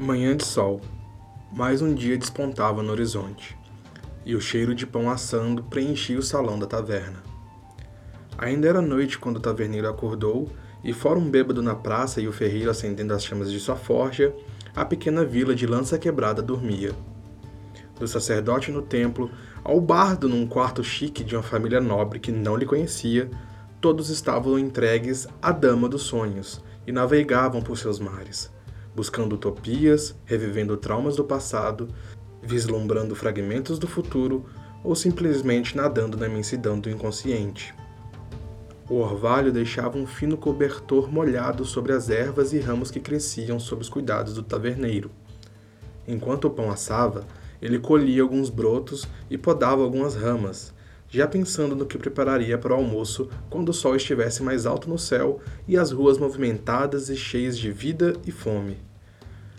Manhã de sol. Mais um dia despontava no horizonte, e o cheiro de pão assando preenchia o salão da taverna. Ainda era noite quando o taverneiro acordou, e fora um bêbado na praça e o ferreiro acendendo as chamas de sua forja, a pequena vila de lança quebrada dormia. Do sacerdote no templo ao bardo num quarto chique de uma família nobre que não lhe conhecia, todos estavam entregues à dama dos sonhos e navegavam por seus mares buscando utopias, revivendo traumas do passado, vislumbrando fragmentos do futuro ou simplesmente nadando na imensidão do inconsciente. O orvalho deixava um fino cobertor molhado sobre as ervas e ramos que cresciam sob os cuidados do taverneiro. Enquanto o pão assava, ele colhia alguns brotos e podava algumas ramas, já pensando no que prepararia para o almoço quando o sol estivesse mais alto no céu e as ruas movimentadas e cheias de vida e fome.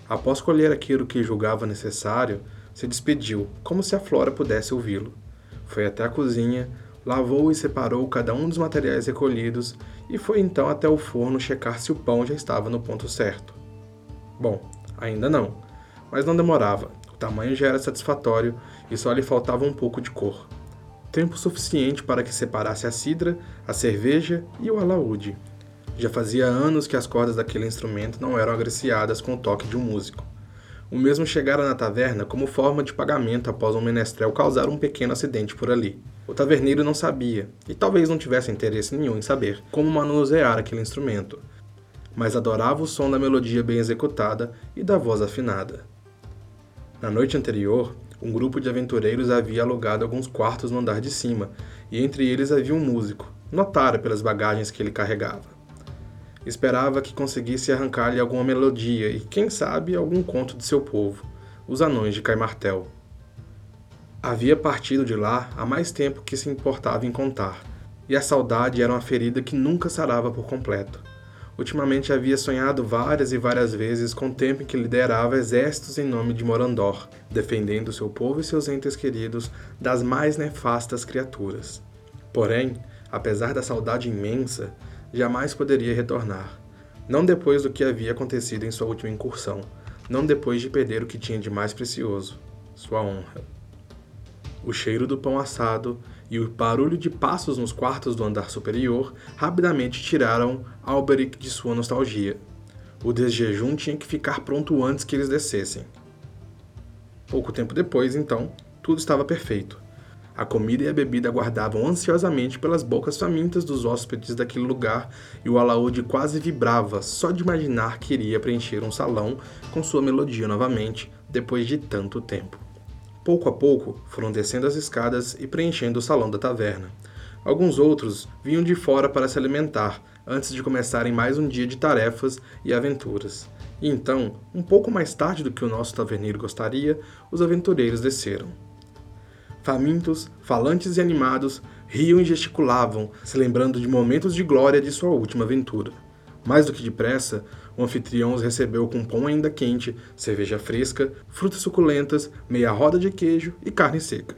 Após colher aquilo que julgava necessário, se despediu, como se a Flora pudesse ouvi-lo. Foi até a cozinha, lavou e separou cada um dos materiais recolhidos e foi então até o forno checar se o pão já estava no ponto certo. Bom, ainda não, mas não demorava. O tamanho já era satisfatório e só lhe faltava um pouco de cor. Tempo suficiente para que separasse a cidra, a cerveja e o alaúde. Já fazia anos que as cordas daquele instrumento não eram agraciadas com o toque de um músico. O mesmo chegara na taverna como forma de pagamento após um menestrel causar um pequeno acidente por ali. O taverneiro não sabia, e talvez não tivesse interesse nenhum em saber, como manusear aquele instrumento, mas adorava o som da melodia bem executada e da voz afinada. Na noite anterior, um grupo de aventureiros havia alugado alguns quartos no andar de cima, e entre eles havia um músico, notara pelas bagagens que ele carregava. Esperava que conseguisse arrancar-lhe alguma melodia e, quem sabe, algum conto de seu povo, os anões de Caimartel. Havia partido de lá há mais tempo que se importava em contar, e a saudade era uma ferida que nunca sarava por completo. Ultimamente havia sonhado várias e várias vezes com o tempo em que liderava exércitos em nome de Morandor, defendendo seu povo e seus entes queridos das mais nefastas criaturas. Porém, apesar da saudade imensa, jamais poderia retornar. Não depois do que havia acontecido em sua última incursão, não depois de perder o que tinha de mais precioso, sua honra. O cheiro do pão assado e o barulho de passos nos quartos do andar superior rapidamente tiraram Alberic de sua nostalgia. O desjejum tinha que ficar pronto antes que eles descessem. Pouco tempo depois, então, tudo estava perfeito. A comida e a bebida aguardavam ansiosamente pelas bocas famintas dos hóspedes daquele lugar e o alaúde quase vibrava só de imaginar que iria preencher um salão com sua melodia novamente, depois de tanto tempo. Pouco a pouco foram descendo as escadas e preenchendo o salão da taverna. Alguns outros vinham de fora para se alimentar, antes de começarem mais um dia de tarefas e aventuras. E então, um pouco mais tarde do que o nosso taverneiro gostaria, os aventureiros desceram. Famintos, falantes e animados, riam e gesticulavam, se lembrando de momentos de glória de sua última aventura. Mais do que depressa, o anfitrião os recebeu com pão ainda quente, cerveja fresca, frutas suculentas, meia roda de queijo e carne seca.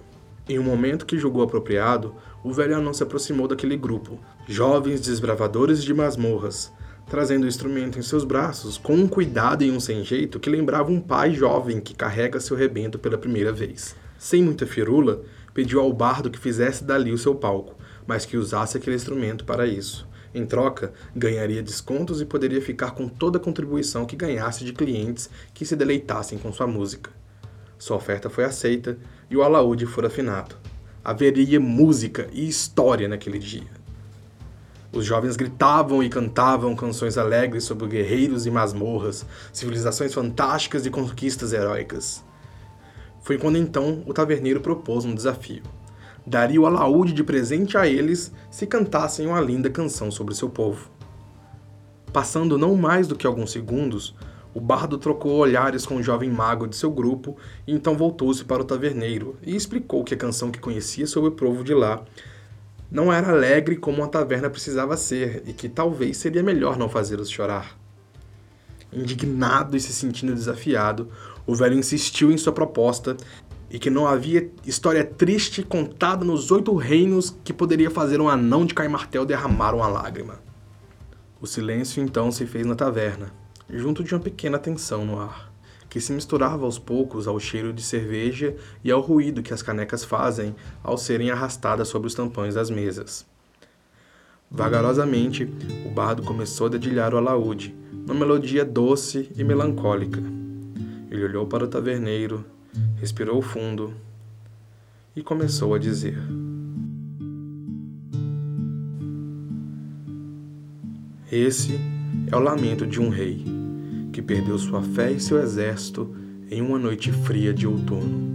Em um momento que julgou apropriado, o velho anão se aproximou daquele grupo, jovens desbravadores de masmorras, trazendo o instrumento em seus braços com um cuidado e um sem jeito que lembrava um pai jovem que carrega seu rebento pela primeira vez sem muita firula, pediu ao bardo que fizesse dali o seu palco, mas que usasse aquele instrumento para isso. Em troca, ganharia descontos e poderia ficar com toda a contribuição que ganhasse de clientes que se deleitassem com sua música. Sua oferta foi aceita e o alaúde foi afinado. Haveria música e história naquele dia. Os jovens gritavam e cantavam canções alegres sobre guerreiros e masmorras, civilizações fantásticas e conquistas heróicas. Foi quando então o taverneiro propôs um desafio. Daria o alaúde de presente a eles se cantassem uma linda canção sobre seu povo. Passando não mais do que alguns segundos, o bardo trocou olhares com o jovem mago de seu grupo e então voltou-se para o taverneiro e explicou que a canção que conhecia sobre o povo de lá não era alegre como uma taverna precisava ser e que talvez seria melhor não fazê-los chorar. Indignado e se sentindo desafiado, o velho insistiu em sua proposta e que não havia história triste contada nos oito reinos que poderia fazer um anão de Caimartel derramar uma lágrima. O silêncio então se fez na taverna, junto de uma pequena tensão no ar, que se misturava aos poucos ao cheiro de cerveja e ao ruído que as canecas fazem ao serem arrastadas sobre os tampões das mesas. Vagarosamente, o bardo começou a dedilhar o alaúde, uma melodia doce e melancólica. Ele olhou para o taverneiro, respirou fundo e começou a dizer: Esse é o lamento de um rei que perdeu sua fé e seu exército em uma noite fria de outono.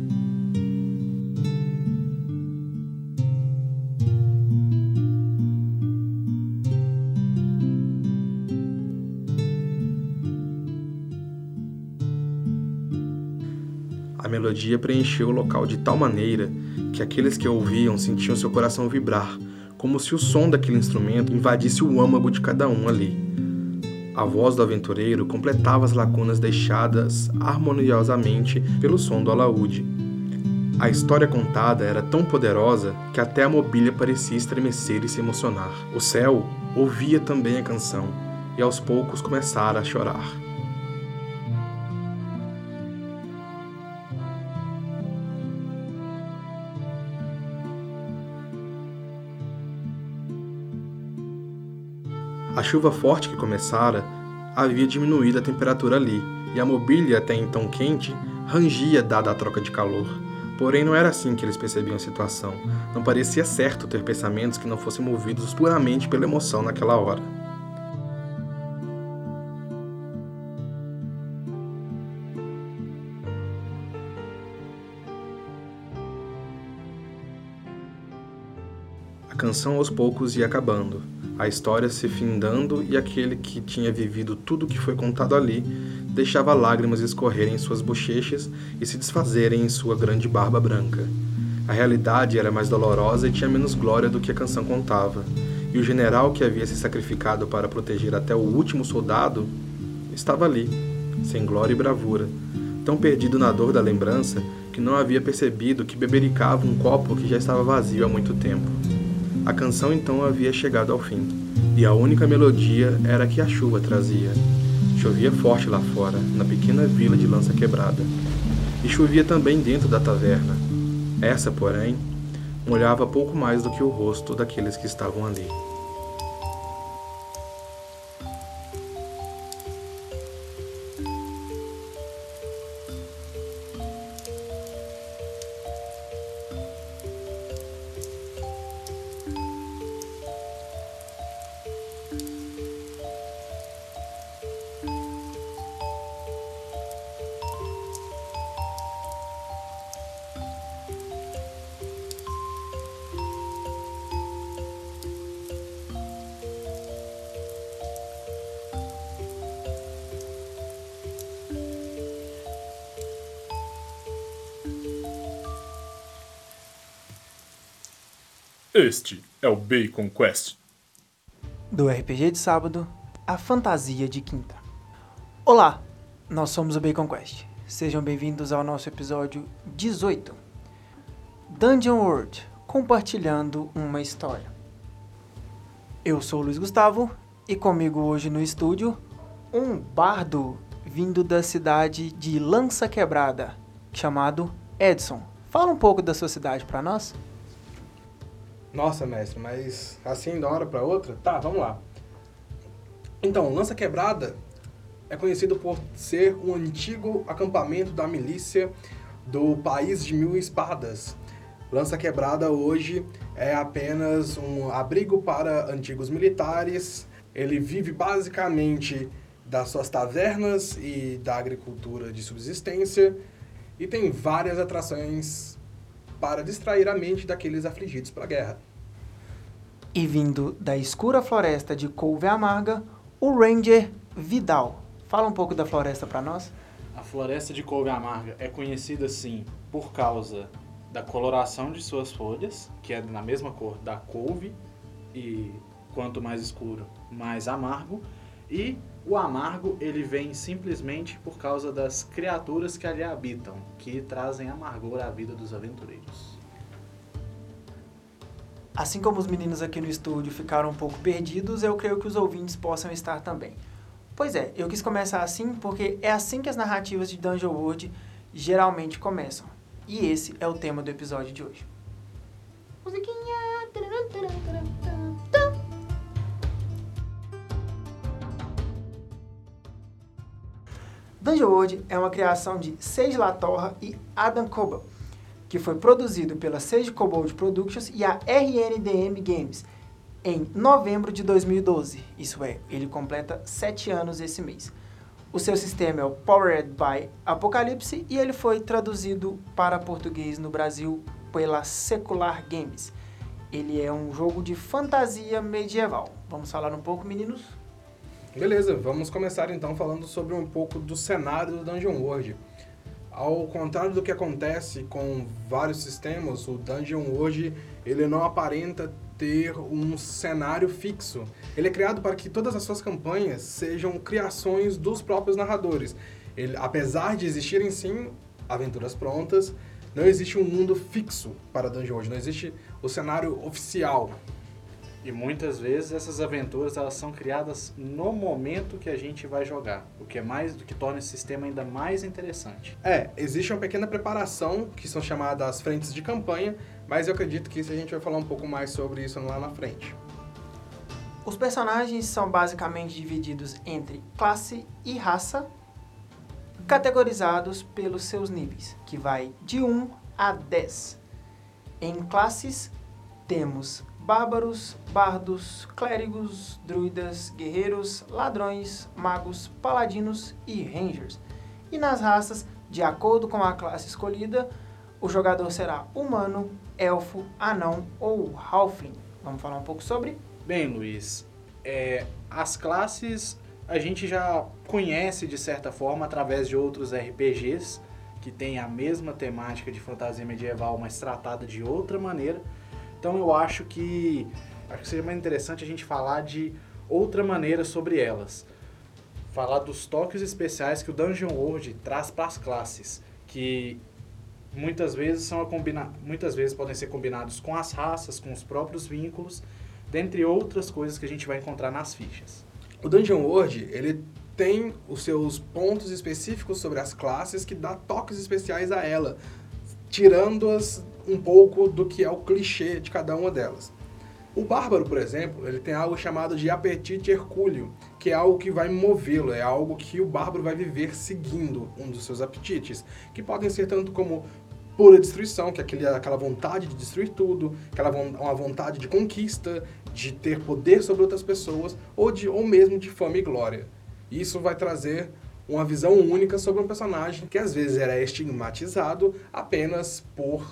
A melodia preencheu o local de tal maneira que aqueles que ouviam sentiam seu coração vibrar, como se o som daquele instrumento invadisse o âmago de cada um ali. A voz do aventureiro completava as lacunas deixadas harmoniosamente pelo som do alaúde. A história contada era tão poderosa que até a mobília parecia estremecer e se emocionar. O céu ouvia também a canção e aos poucos começara a chorar. A chuva forte que começara havia diminuído a temperatura ali, e a mobília, até então quente, rangia dada a troca de calor. Porém, não era assim que eles percebiam a situação. Não parecia certo ter pensamentos que não fossem movidos puramente pela emoção naquela hora. A canção aos poucos ia acabando, a história se findando e aquele que tinha vivido tudo o que foi contado ali deixava lágrimas escorrerem em suas bochechas e se desfazerem em sua grande barba branca. A realidade era mais dolorosa e tinha menos glória do que a canção contava, e o general que havia se sacrificado para proteger até o último soldado estava ali, sem glória e bravura, tão perdido na dor da lembrança que não havia percebido que bebericava um copo que já estava vazio há muito tempo. A canção então havia chegado ao fim, e a única melodia era a que a chuva trazia. Chovia forte lá fora, na pequena vila de Lança Quebrada, e chovia também dentro da taverna. Essa, porém, molhava pouco mais do que o rosto daqueles que estavam ali. Este é o Bacon Quest. Do RPG de sábado, a fantasia de quinta. Olá, nós somos o Bacon Quest. Sejam bem-vindos ao nosso episódio 18. Dungeon World, compartilhando uma história. Eu sou o Luiz Gustavo e comigo hoje no estúdio, um bardo vindo da cidade de Lança Quebrada, chamado Edson. Fala um pouco da sua cidade para nós. Nossa, mestre, mas assim da hora para outra? Tá, vamos lá. Então, Lança Quebrada é conhecido por ser um antigo acampamento da milícia do País de Mil Espadas. Lança Quebrada hoje é apenas um abrigo para antigos militares. Ele vive basicamente das suas tavernas e da agricultura de subsistência e tem várias atrações para distrair a mente daqueles afligidos pela guerra. E vindo da escura floresta de Couve Amarga, o Ranger Vidal. Fala um pouco da floresta para nós. A floresta de couve amarga é conhecida assim por causa da coloração de suas folhas, que é na mesma cor da couve, e quanto mais escuro, mais amargo. E o amargo ele vem simplesmente por causa das criaturas que ali habitam, que trazem amargor à vida dos aventureiros. Assim como os meninos aqui no estúdio ficaram um pouco perdidos, eu creio que os ouvintes possam estar também. Pois é, eu quis começar assim porque é assim que as narrativas de Dungeon World geralmente começam. E esse é o tema do episódio de hoje. Musiquinha. Dungeon World é uma criação de Sage Latorra e Adam Koebel, que foi produzido pela Sage Kobold Productions e a RNDM Games em novembro de 2012. Isso é, ele completa sete anos esse mês. O seu sistema é o Powered by Apocalypse e ele foi traduzido para português no Brasil pela Secular Games. Ele é um jogo de fantasia medieval. Vamos falar um pouco, meninos? Beleza, vamos começar então falando sobre um pouco do cenário do Dungeon World. Ao contrário do que acontece com vários sistemas, o Dungeon World ele não aparenta ter um cenário fixo. Ele é criado para que todas as suas campanhas sejam criações dos próprios narradores. Ele, apesar de existirem sim aventuras prontas, não existe um mundo fixo para Dungeon World, não existe o cenário oficial. E muitas vezes essas aventuras elas são criadas no momento que a gente vai jogar, o que é mais do que torna esse sistema ainda mais interessante. É, existe uma pequena preparação, que são chamadas frentes de campanha, mas eu acredito que isso a gente vai falar um pouco mais sobre isso lá na frente. Os personagens são basicamente divididos entre classe e raça, categorizados pelos seus níveis, que vai de 1 a 10. Em classes, temos bárbaros, bardos, clérigos, druidas, guerreiros, ladrões, magos, paladinos e rangers. E nas raças, de acordo com a classe escolhida, o jogador será humano, elfo, anão ou halfling. Vamos falar um pouco sobre? Bem, Luiz, é, as classes a gente já conhece de certa forma através de outros RPGs que têm a mesma temática de fantasia medieval, mas tratada de outra maneira. Então eu acho que acho que seria mais interessante a gente falar de outra maneira sobre elas. Falar dos toques especiais que o Dungeon World traz para as classes, que muitas vezes são combina muitas vezes podem ser combinados com as raças, com os próprios vínculos, dentre outras coisas que a gente vai encontrar nas fichas. O Dungeon World, ele tem os seus pontos específicos sobre as classes que dá toques especiais a ela, tirando-as um pouco do que é o clichê de cada uma delas. O bárbaro, por exemplo, ele tem algo chamado de apetite hercúleo, que é algo que vai movê-lo, é algo que o bárbaro vai viver seguindo um dos seus apetites, que podem ser tanto como pura destruição, que é aquele, aquela vontade de destruir tudo, aquela uma vontade de conquista, de ter poder sobre outras pessoas, ou, de, ou mesmo de fama e glória. Isso vai trazer uma visão única sobre um personagem que às vezes era estigmatizado apenas por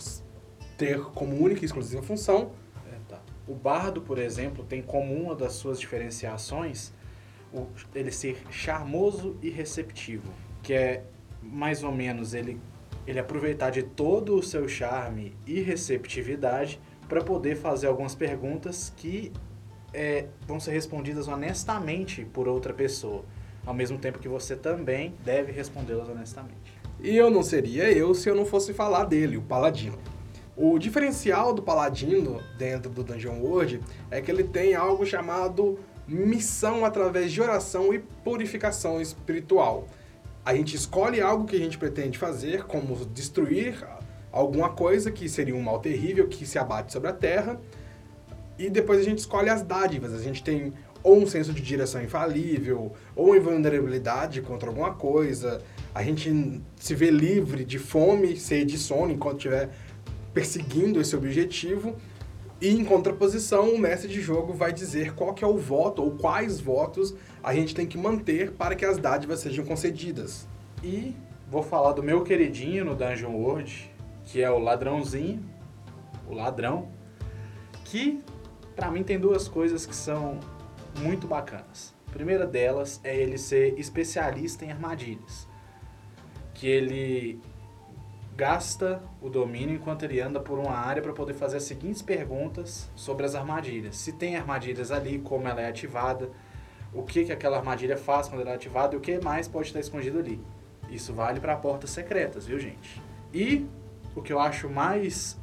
ter como única e exclusiva função. É, tá. O bardo, por exemplo, tem como uma das suas diferenciações o, ele ser charmoso e receptivo, que é mais ou menos ele, ele aproveitar de todo o seu charme e receptividade para poder fazer algumas perguntas que é, vão ser respondidas honestamente por outra pessoa, ao mesmo tempo que você também deve respondê-las honestamente. E eu não seria eu se eu não fosse falar dele, o Paladino. O diferencial do Paladino dentro do Dungeon World é que ele tem algo chamado missão através de oração e purificação espiritual. A gente escolhe algo que a gente pretende fazer, como destruir alguma coisa que seria um mal terrível que se abate sobre a terra, e depois a gente escolhe as dádivas. A gente tem ou um senso de direção infalível, ou invulnerabilidade contra alguma coisa. A gente se vê livre de fome, sede e sono enquanto estiver perseguindo esse objetivo. E em contraposição, o mestre de jogo vai dizer qual que é o voto ou quais votos a gente tem que manter para que as dádivas sejam concedidas. E vou falar do meu queridinho no Dungeon World, que é o ladrãozinho, o ladrão, que para mim tem duas coisas que são muito bacanas. A primeira delas é ele ser especialista em armadilhas, que ele gasta o domínio enquanto ele anda por uma área para poder fazer as seguintes perguntas sobre as armadilhas. Se tem armadilhas ali, como ela é ativada, o que, que aquela armadilha faz quando ela é ativada e o que mais pode estar escondido ali. Isso vale para portas secretas, viu, gente? E o que eu acho mais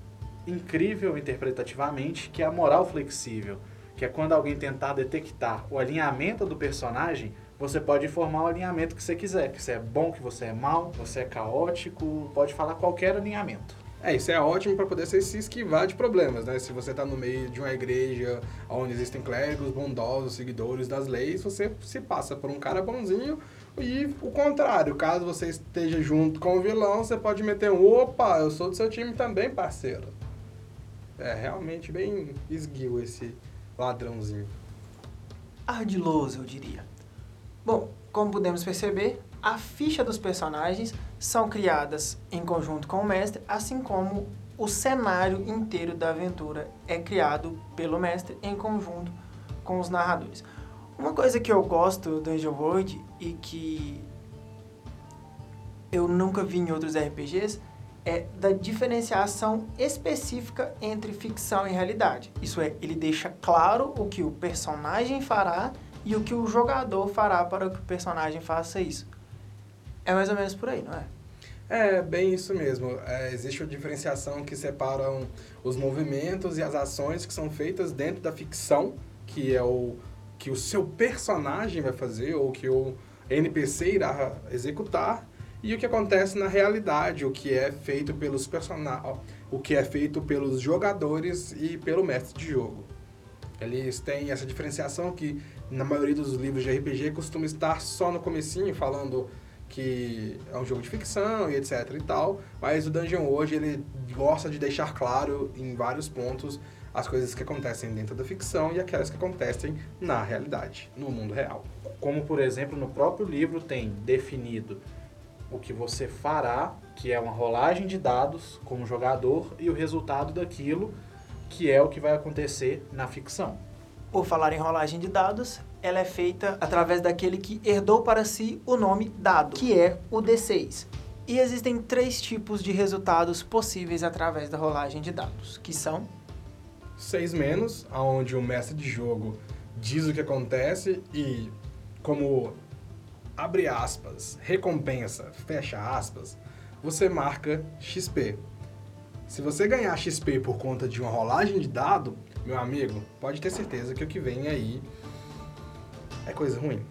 incrível interpretativamente, que é a moral flexível, que é quando alguém tentar detectar o alinhamento do personagem você pode formar o alinhamento que você quiser. Que você é bom, que você é mal, você é caótico, pode falar qualquer alinhamento. É, isso é ótimo para poder se esquivar de problemas, né? Se você tá no meio de uma igreja onde existem clérigos bondosos, seguidores das leis, você se passa por um cara bonzinho e o contrário, caso você esteja junto com o vilão, você pode meter um opa, eu sou do seu time também, parceiro. É realmente bem esguio esse ladrãozinho. Ardiloso, eu diria. Bom, como podemos perceber, a ficha dos personagens são criadas em conjunto com o mestre, assim como o cenário inteiro da aventura é criado pelo mestre em conjunto com os narradores. Uma coisa que eu gosto do Dungeon World e que eu nunca vi em outros RPGs é da diferenciação específica entre ficção e realidade. Isso é, ele deixa claro o que o personagem fará e o que o jogador fará para que o personagem faça isso. É mais ou menos por aí, não é? É, bem isso mesmo. É, existe uma diferenciação que separam os movimentos e as ações que são feitas dentro da ficção, que é o que o seu personagem vai fazer ou que o NPC irá executar, e o que acontece na realidade, o que é feito pelos personagens, o que é feito pelos jogadores e pelo mestre de jogo. Eles têm essa diferenciação que na maioria dos livros de RPG costuma estar só no comecinho falando que é um jogo de ficção e etc e tal, mas o Dungeon hoje ele gosta de deixar claro em vários pontos as coisas que acontecem dentro da ficção e aquelas que acontecem na realidade, no mundo real. Como, por exemplo, no próprio livro tem definido o que você fará, que é uma rolagem de dados como jogador, e o resultado daquilo, que é o que vai acontecer na ficção. Por falar em rolagem de dados, ela é feita através daquele que herdou para si o nome dado, que é o D6. E existem três tipos de resultados possíveis através da rolagem de dados, que são 6 menos, onde o mestre de jogo diz o que acontece e como abre aspas, recompensa, fecha aspas, você marca XP. Se você ganhar XP por conta de uma rolagem de dado, meu amigo, pode ter certeza que o que vem aí é coisa ruim.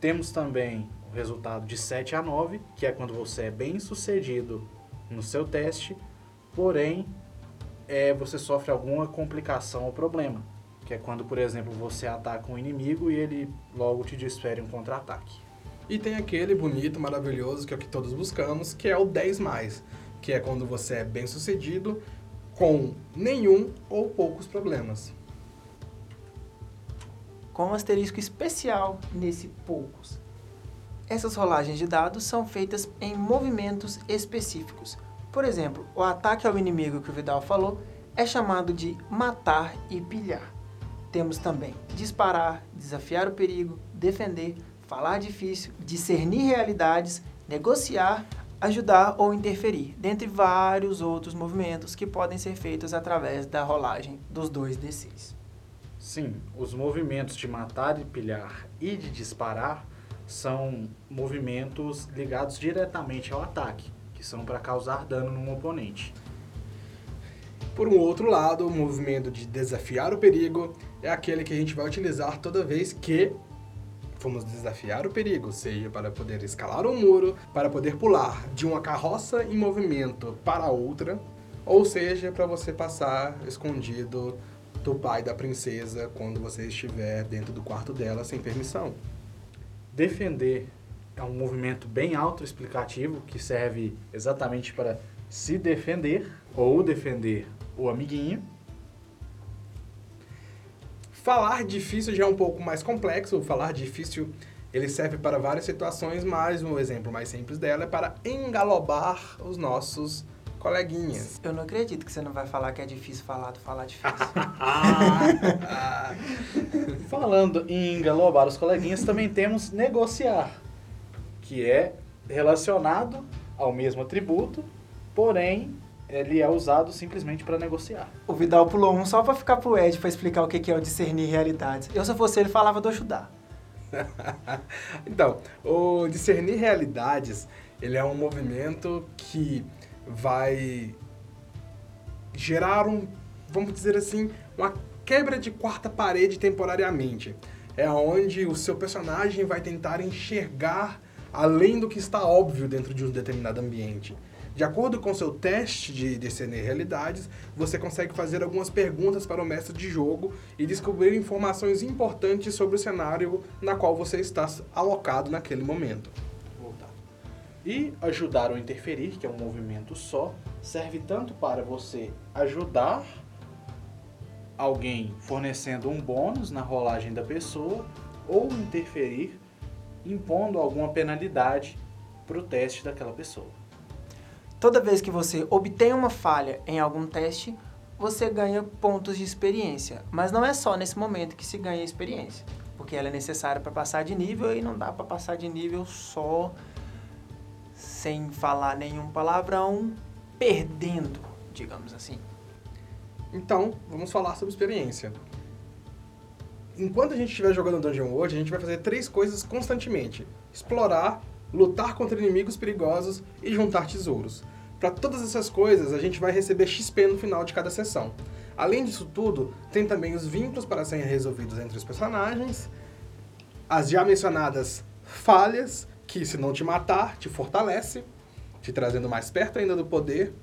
Temos também o resultado de 7 a 9, que é quando você é bem sucedido no seu teste, porém é, você sofre alguma complicação ou problema. Que é quando, por exemplo, você ataca um inimigo e ele logo te desfere um contra-ataque. E tem aquele bonito, maravilhoso, que é o que todos buscamos, que é o 10 mais, que é quando você é bem sucedido com nenhum ou poucos problemas. Com um asterisco especial nesse poucos. Essas rolagens de dados são feitas em movimentos específicos. Por exemplo, o ataque ao inimigo que o Vidal falou é chamado de matar e pilhar. Temos também disparar, desafiar o perigo, defender, falar difícil, discernir realidades, negociar, ajudar ou interferir, dentre vários outros movimentos que podem ser feitos através da rolagem dos dois D6. Sim, os movimentos de matar e pilhar e de disparar são movimentos ligados diretamente ao ataque que são para causar dano num oponente. Por um outro lado, o movimento de desafiar o perigo é aquele que a gente vai utilizar toda vez que fomos desafiar o perigo, seja para poder escalar um muro, para poder pular de uma carroça em movimento para outra, ou seja, para você passar escondido do pai da princesa quando você estiver dentro do quarto dela sem permissão. Defender é um movimento bem autoexplicativo que serve exatamente para se defender ou defender o amiguinho. Falar difícil já é um pouco mais complexo. O falar difícil ele serve para várias situações, mas um exemplo mais simples dela é para engalobar os nossos coleguinhas. Eu não acredito que você não vai falar que é difícil falar do falar difícil. Falando em engalobar os coleguinhas, também temos negociar que é relacionado ao mesmo atributo, porém ele é usado simplesmente para negociar. O Vidal pulou um só para ficar pro Ed para explicar o que é o discernir realidades. Eu, se fosse ele, falava do ajudar. então, o discernir realidades, ele é um movimento que vai gerar um, vamos dizer assim, uma quebra de quarta parede temporariamente. é onde o seu personagem vai tentar enxergar além do que está óbvio dentro de um determinado ambiente. De acordo com seu teste de discernir realidades, você consegue fazer algumas perguntas para o mestre de jogo e descobrir informações importantes sobre o cenário na qual você está alocado naquele momento. E ajudar ou interferir, que é um movimento só, serve tanto para você ajudar alguém fornecendo um bônus na rolagem da pessoa ou interferir impondo alguma penalidade para o teste daquela pessoa. Toda vez que você obtém uma falha em algum teste, você ganha pontos de experiência. Mas não é só nesse momento que se ganha experiência, porque ela é necessária para passar de nível e não dá para passar de nível só sem falar nenhum palavrão, perdendo, digamos assim. Então, vamos falar sobre experiência. Enquanto a gente estiver jogando Dungeon World, a gente vai fazer três coisas constantemente: explorar, lutar contra inimigos perigosos e juntar tesouros. Para todas essas coisas, a gente vai receber XP no final de cada sessão. Além disso tudo, tem também os vínculos para serem resolvidos entre os personagens, as já mencionadas falhas, que se não te matar, te fortalece, te trazendo mais perto ainda do poder.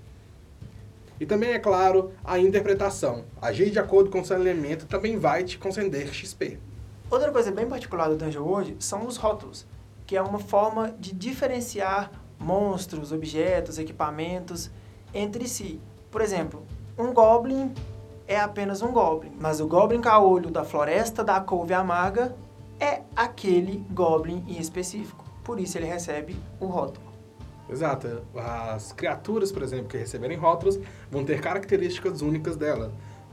E também, é claro, a interpretação. Agir de acordo com seu elemento também vai te conceder XP. Outra coisa bem particular do Dungeon World são os rótulos, que é uma forma de diferenciar monstros, objetos, equipamentos entre si. Por exemplo, um Goblin é apenas um Goblin, mas o Goblin caolho da Floresta da Couve Amarga é aquele Goblin em específico. Por isso ele recebe o rótulo. Exato. As criaturas, por exemplo, que receberem rótulos vão ter características únicas dela.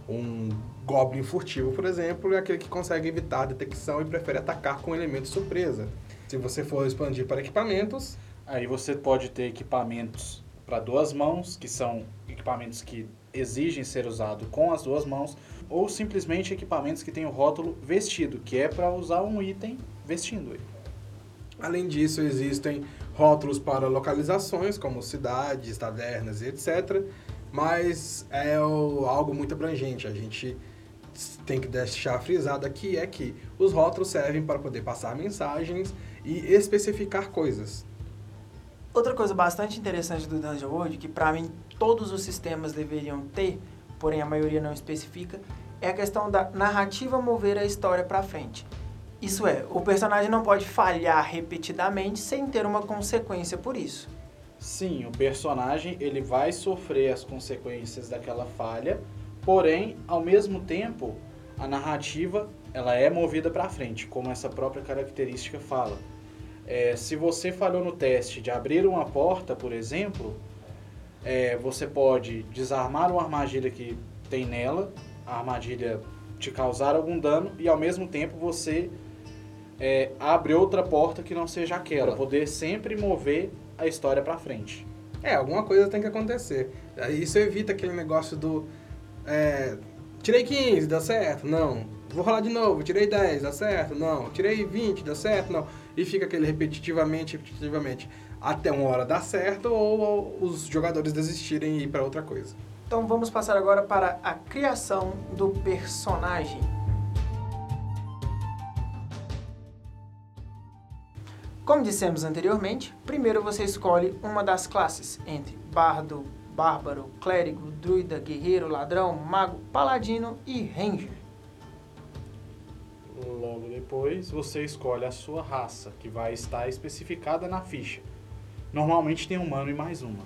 Um Goblin furtivo, por exemplo, é aquele que consegue evitar a detecção e prefere atacar com um elemento surpresa. Se você for expandir para equipamentos, Aí você pode ter equipamentos para duas mãos, que são equipamentos que exigem ser usado com as duas mãos, ou simplesmente equipamentos que têm o rótulo vestido, que é para usar um item vestindo ele. Além disso, existem rótulos para localizações, como cidades, tavernas e etc. Mas é algo muito abrangente. A gente tem que deixar frisado aqui é que os rótulos servem para poder passar mensagens e especificar coisas. Outra coisa bastante interessante do Dungeon World, que pra mim todos os sistemas deveriam ter, porém a maioria não especifica, é a questão da narrativa mover a história pra frente. Isso é, o personagem não pode falhar repetidamente sem ter uma consequência por isso. Sim, o personagem ele vai sofrer as consequências daquela falha, porém, ao mesmo tempo, a narrativa ela é movida para frente, como essa própria característica fala. É, se você falhou no teste de abrir uma porta, por exemplo, é, você pode desarmar uma armadilha que tem nela, a armadilha te causar algum dano e ao mesmo tempo você é, abre outra porta que não seja aquela, pra poder sempre mover a história para frente. É, alguma coisa tem que acontecer. Isso evita aquele negócio do. é, tirei 15, dá certo? Não. Vou rolar de novo, tirei 10, dá certo? Não. Tirei 20, dá certo? Não. E fica aquele repetitivamente, repetitivamente, até uma hora dar certo ou, ou os jogadores desistirem e ir para outra coisa. Então vamos passar agora para a criação do personagem. Como dissemos anteriormente, primeiro você escolhe uma das classes entre bardo, bárbaro, clérigo, druida, guerreiro, ladrão, mago, paladino e ranger. Logo depois, você escolhe a sua raça, que vai estar especificada na ficha. Normalmente tem humano e mais uma.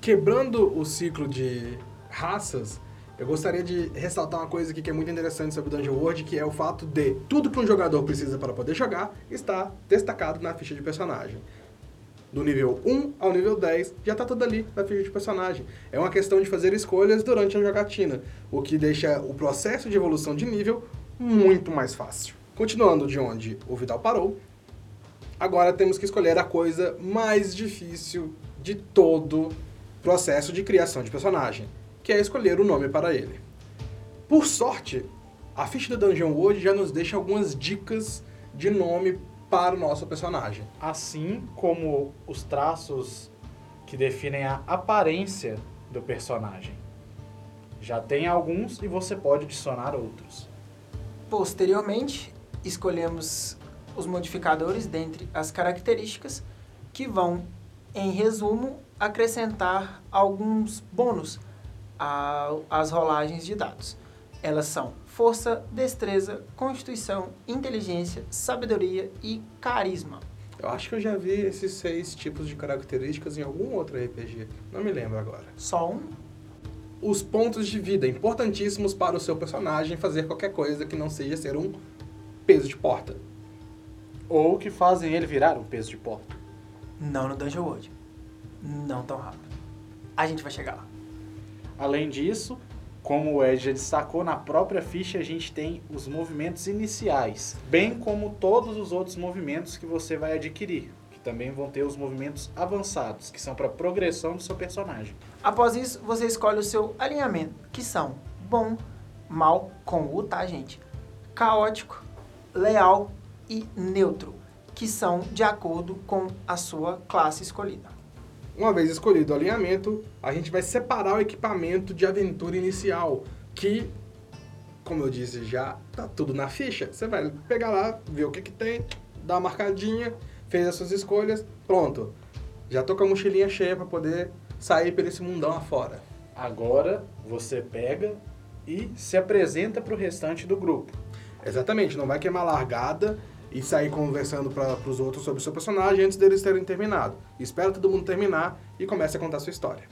Quebrando o ciclo de raças, eu gostaria de ressaltar uma coisa aqui que é muito interessante sobre Dungeon World, que é o fato de tudo que um jogador precisa para poder jogar está destacado na ficha de personagem. Do nível 1 ao nível 10, já está tudo ali na ficha de personagem. É uma questão de fazer escolhas durante a jogatina, o que deixa o processo de evolução de nível muito mais fácil. Continuando de onde o Vidal parou, agora temos que escolher a coisa mais difícil de todo processo de criação de personagem, que é escolher o nome para ele. Por sorte, a ficha do Dungeon World já nos deixa algumas dicas de nome para o nosso personagem. Assim como os traços que definem a aparência do personagem. Já tem alguns e você pode adicionar outros. Posteriormente, escolhemos os modificadores dentre as características que vão, em resumo, acrescentar alguns bônus às rolagens de dados. Elas são força, destreza, constituição, inteligência, sabedoria e carisma. Eu acho que eu já vi esses seis tipos de características em algum outro RPG. Não me lembro agora. Só um Os pontos de vida, importantíssimos para o seu personagem fazer qualquer coisa que não seja ser um peso de porta. Ou que fazem ele virar um peso de porta. não no Dungeon World. Não tão rápido. A gente vai chegar lá. Além disso, como o Ed já destacou, na própria ficha a gente tem os movimentos iniciais, bem como todos os outros movimentos que você vai adquirir, que também vão ter os movimentos avançados, que são para progressão do seu personagem. Após isso, você escolhe o seu alinhamento, que são bom, mal, com U, tá, gente? Caótico, leal e neutro, que são de acordo com a sua classe escolhida. Uma vez escolhido o alinhamento, a gente vai separar o equipamento de aventura inicial, que, como eu disse já, tá tudo na ficha. Você vai pegar lá, ver o que que tem, dá uma marcadinha, fez as suas escolhas, pronto. Já tô com a mochilinha cheia para poder sair por esse mundão afora. Agora você pega e se apresenta para o restante do grupo. Exatamente, não vai queimar largada e sair conversando para os outros sobre o seu personagem antes deles terem terminado. Espera todo mundo terminar e comece a contar a sua história.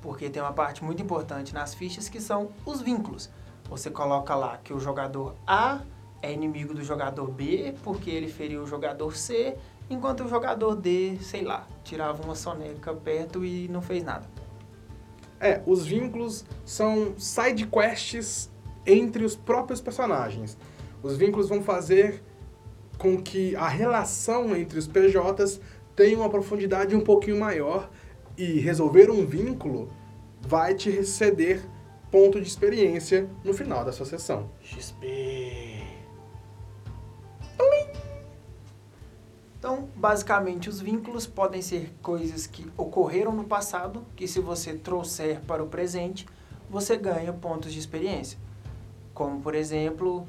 Porque tem uma parte muito importante nas fichas que são os vínculos. Você coloca lá que o jogador A é inimigo do jogador B porque ele feriu o jogador C, enquanto o jogador D, sei lá, tirava uma soneca perto e não fez nada. É, os vínculos são side quests entre os próprios personagens. Os vínculos vão fazer com que a relação entre os PJs tenha uma profundidade um pouquinho maior e resolver um vínculo vai te ceder ponto de experiência no final da sua sessão. XP. Então, basicamente, os vínculos podem ser coisas que ocorreram no passado, que se você trouxer para o presente, você ganha pontos de experiência. Como, por exemplo,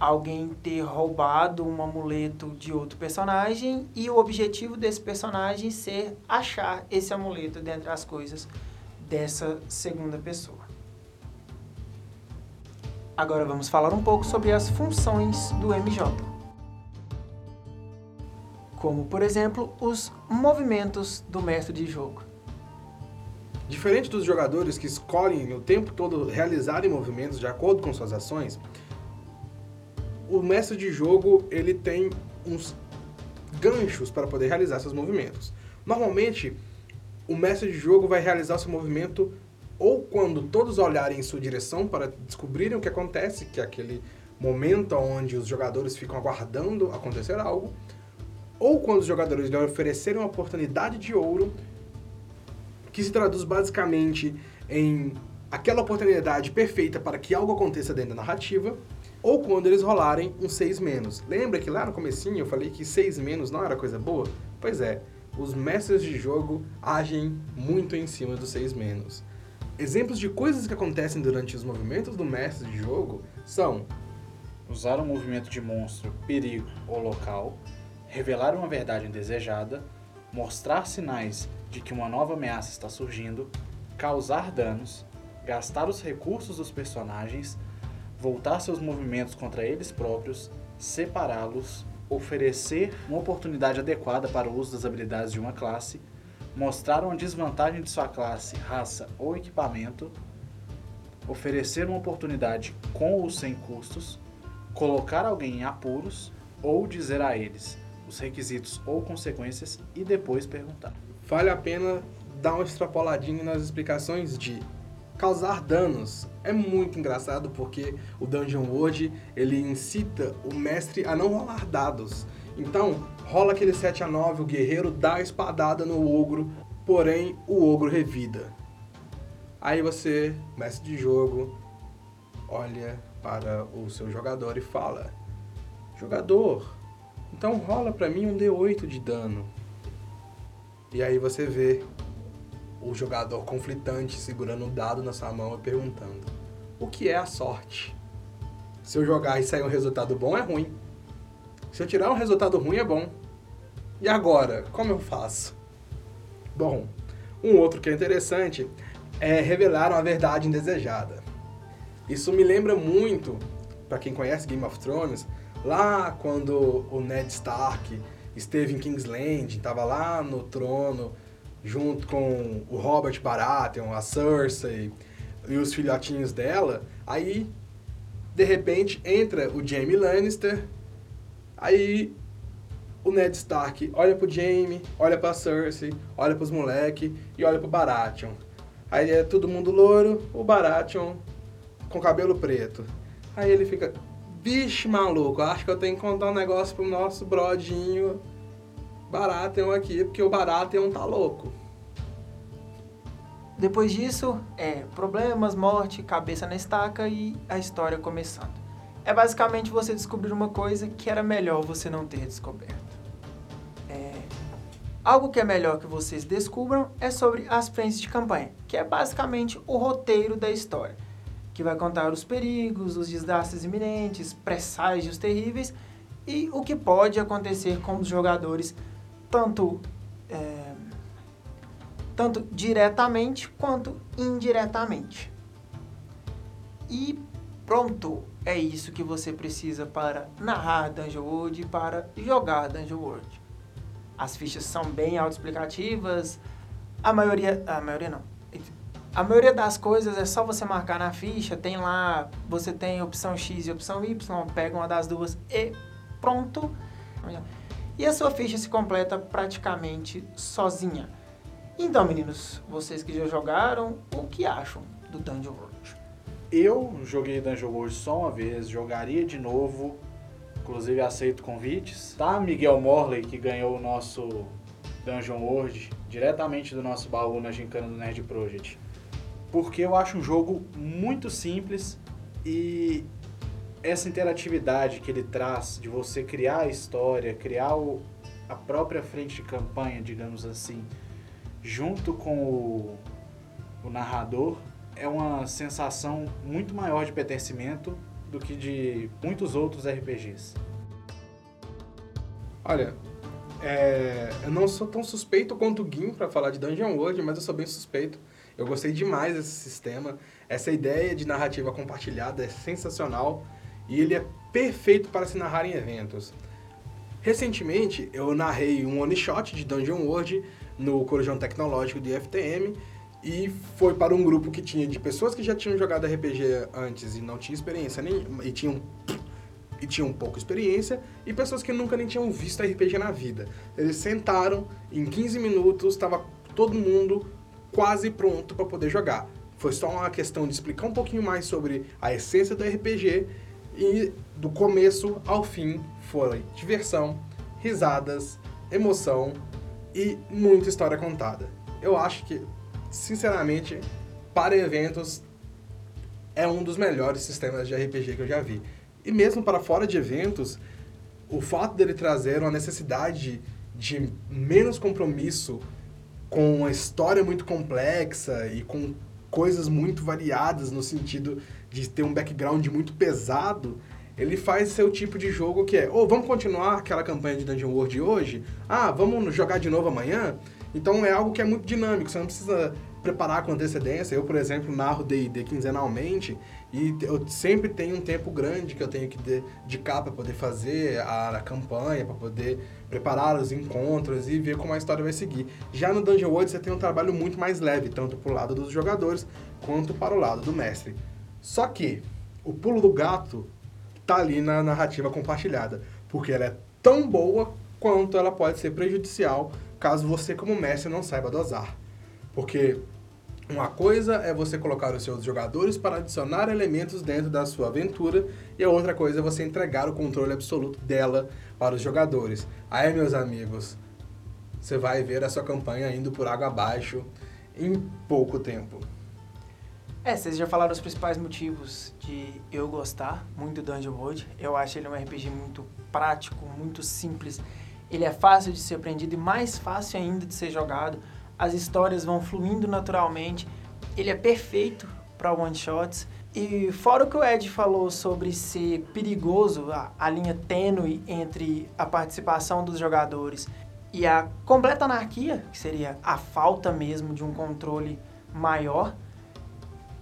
alguém ter roubado um amuleto de outro personagem e o objetivo desse personagem ser achar esse amuleto dentre as coisas dessa segunda pessoa. Agora vamos falar um pouco sobre as funções do MJ como por exemplo os movimentos do mestre de jogo. Diferente dos jogadores que escolhem o tempo todo realizarem movimentos de acordo com suas ações, o mestre de jogo ele tem uns ganchos para poder realizar seus movimentos. Normalmente, o mestre de jogo vai realizar seu movimento ou quando todos olharem em sua direção para descobrirem o que acontece, que é aquele momento onde os jogadores ficam aguardando acontecer algo, ou quando os jogadores lhe oferecerem uma oportunidade de ouro, que se traduz basicamente em aquela oportunidade perfeita para que algo aconteça dentro da narrativa, ou quando eles rolarem um 6 menos. Lembra que lá no comecinho eu falei que 6 menos não era coisa boa? Pois é, os mestres de jogo agem muito em cima do 6 menos. Exemplos de coisas que acontecem durante os movimentos do mestre de jogo são Usar um movimento de monstro, perigo ou local, revelar uma verdade indesejada, mostrar sinais de que uma nova ameaça está surgindo, causar danos, gastar os recursos dos personagens, voltar seus movimentos contra eles próprios, separá-los, oferecer uma oportunidade adequada para o uso das habilidades de uma classe, mostrar uma desvantagem de sua classe, raça ou equipamento, oferecer uma oportunidade com ou sem custos, colocar alguém em apuros ou dizer a eles os requisitos ou consequências e depois perguntar. vale a pena dar uma extrapoladinha nas explicações de causar danos. É muito engraçado porque o Dungeon World ele incita o mestre a não rolar dados. Então, rola aquele 7 a 9, o guerreiro dá a espadada no ogro, porém o ogro revida. Aí você, mestre de jogo, olha para o seu jogador e fala: Jogador, então rola pra mim um D8 de dano. E aí você vê o jogador conflitante segurando o dado na sua mão e perguntando: O que é a sorte? Se eu jogar e sair um resultado bom, é ruim. Se eu tirar um resultado ruim é bom. E agora, como eu faço? Bom, um outro que é interessante é revelar uma verdade indesejada. Isso me lembra muito, para quem conhece Game of Thrones, lá quando o Ned Stark esteve em King's Landing, estava lá no trono junto com o Robert Baratheon, a Cersei e os filhotinhos dela, aí de repente entra o Jaime Lannister, aí o Ned Stark olha pro Jaime, olha pra Cersei, olha pros moleque e olha pro Baratheon. Aí é todo mundo louro, o Baratheon com cabelo preto. Aí ele fica, vixe maluco, acho que eu tenho que contar um negócio pro nosso brodinho Baratheon aqui, porque o Baratheon tá louco. Depois disso, é problemas, morte, cabeça na estaca e a história começando. É basicamente você descobrir uma coisa que era melhor você não ter descoberto. É... Algo que é melhor que vocês descubram é sobre as frentes de campanha, que é basicamente o roteiro da história, que vai contar os perigos, os desastres iminentes, presságios terríveis e o que pode acontecer com os jogadores, tanto é, tanto diretamente quanto indiretamente. E pronto, é isso que você precisa para narrar Dungeon World e para jogar Dungeon World. As fichas são bem autoexplicativas, a maioria, a maioria não. A maioria das coisas é só você marcar na ficha, tem lá, você tem opção X e opção Y, pega uma das duas e pronto. E a sua ficha se completa praticamente sozinha. Então, meninos, vocês que já jogaram, o que acham do Dungeon World? Eu joguei Dungeon World só uma vez, jogaria de novo. Inclusive aceito convites. Tá, Miguel Morley, que ganhou o nosso Dungeon World diretamente do nosso baú na gincana do Nerd Project. Porque eu acho um jogo muito simples e essa interatividade que ele traz de você criar a história, criar o, a própria frente de campanha, digamos assim, junto com o, o narrador, é uma sensação muito maior de pertencimento do que de muitos outros RPGs. Olha, é, eu não sou tão suspeito quanto o Gim para falar de Dungeon World, mas eu sou bem suspeito. Eu gostei demais desse sistema. Essa ideia de narrativa compartilhada é sensacional e ele é perfeito para se narrar em eventos. Recentemente, eu narrei um one shot de Dungeon World no Corujão Tecnológico de FTM e foi para um grupo que tinha de pessoas que já tinham jogado RPG antes e não tinham experiência nem e tinham e tinham pouca experiência e pessoas que nunca nem tinham visto RPG na vida. Eles sentaram em 15 minutos, estava todo mundo quase pronto para poder jogar. Foi só uma questão de explicar um pouquinho mais sobre a essência do RPG e do começo ao fim foi diversão, risadas, emoção e muita história contada. Eu acho que, sinceramente, para eventos é um dos melhores sistemas de RPG que eu já vi. E mesmo para fora de eventos, o fato dele trazer uma necessidade de menos compromisso com uma história muito complexa e com coisas muito variadas no sentido de ter um background muito pesado, ele faz seu tipo de jogo que é, ou oh, vamos continuar aquela campanha de Dungeon World de hoje? Ah, vamos jogar de novo amanhã? Então é algo que é muito dinâmico, você não precisa preparar com antecedência. Eu, por exemplo, narro D&D quinzenalmente e eu sempre tenho um tempo grande que eu tenho que dedicar para poder fazer a, a campanha, para poder preparar os encontros e ver como a história vai seguir. Já no Dungeon World você tem um trabalho muito mais leve, tanto para o lado dos jogadores quanto para o lado do mestre. Só que o pulo do gato tá ali na narrativa compartilhada, porque ela é tão boa quanto ela pode ser prejudicial caso você, como mestre, não saiba dosar. Porque uma coisa é você colocar os seus jogadores para adicionar elementos dentro da sua aventura, e a outra coisa é você entregar o controle absoluto dela para os jogadores. Aí, meus amigos, você vai ver a sua campanha indo por água abaixo em pouco tempo. É, vocês já falaram os principais motivos de eu gostar muito do Dungeon World. Eu acho ele um RPG muito prático, muito simples. Ele é fácil de ser aprendido e mais fácil ainda de ser jogado. As histórias vão fluindo naturalmente. Ele é perfeito para one shots. E fora o que o Ed falou sobre ser perigoso, a, a linha tênue entre a participação dos jogadores e a completa anarquia, que seria a falta mesmo de um controle maior,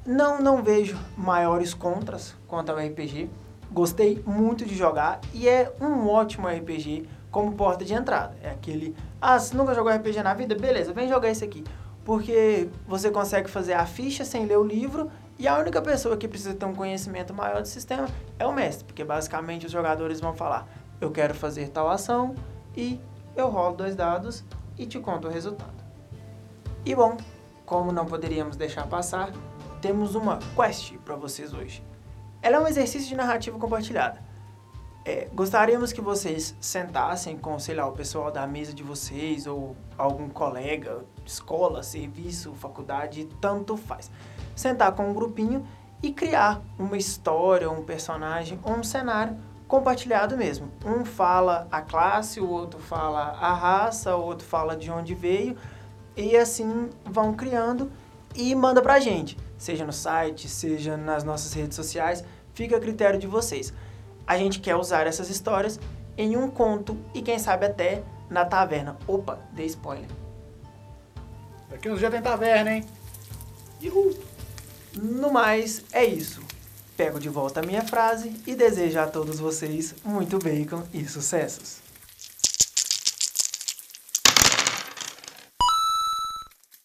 não, não vejo maiores contras quanto ao RPG. Gostei muito de jogar e é um ótimo RPG como porta de entrada. É aquele, ah, você nunca jogou RPG na vida? Beleza, vem jogar esse aqui. Porque você consegue fazer a ficha sem ler o livro e a única pessoa que precisa ter um conhecimento maior do sistema é o mestre, porque basicamente os jogadores vão falar: eu quero fazer tal ação e eu rolo dois dados e te conto o resultado. E bom, como não poderíamos deixar passar, temos uma quest para vocês hoje. Ela é um exercício de narrativa compartilhada. É, gostaríamos que vocês sentassem com, sei lá, o pessoal da mesa de vocês ou algum colega, escola, serviço, faculdade, tanto faz sentar com um grupinho e criar uma história, um personagem ou um cenário compartilhado mesmo. Um fala a classe, o outro fala a raça, o outro fala de onde veio e assim vão criando e manda pra gente, seja no site, seja nas nossas redes sociais, fica a critério de vocês. A gente quer usar essas histórias em um conto e quem sabe até na taverna. Opa, dei spoiler. Daqui uns dias tem taverna, hein? Uhul. No mais, é isso. Pego de volta a minha frase e desejo a todos vocês muito bacon e sucessos.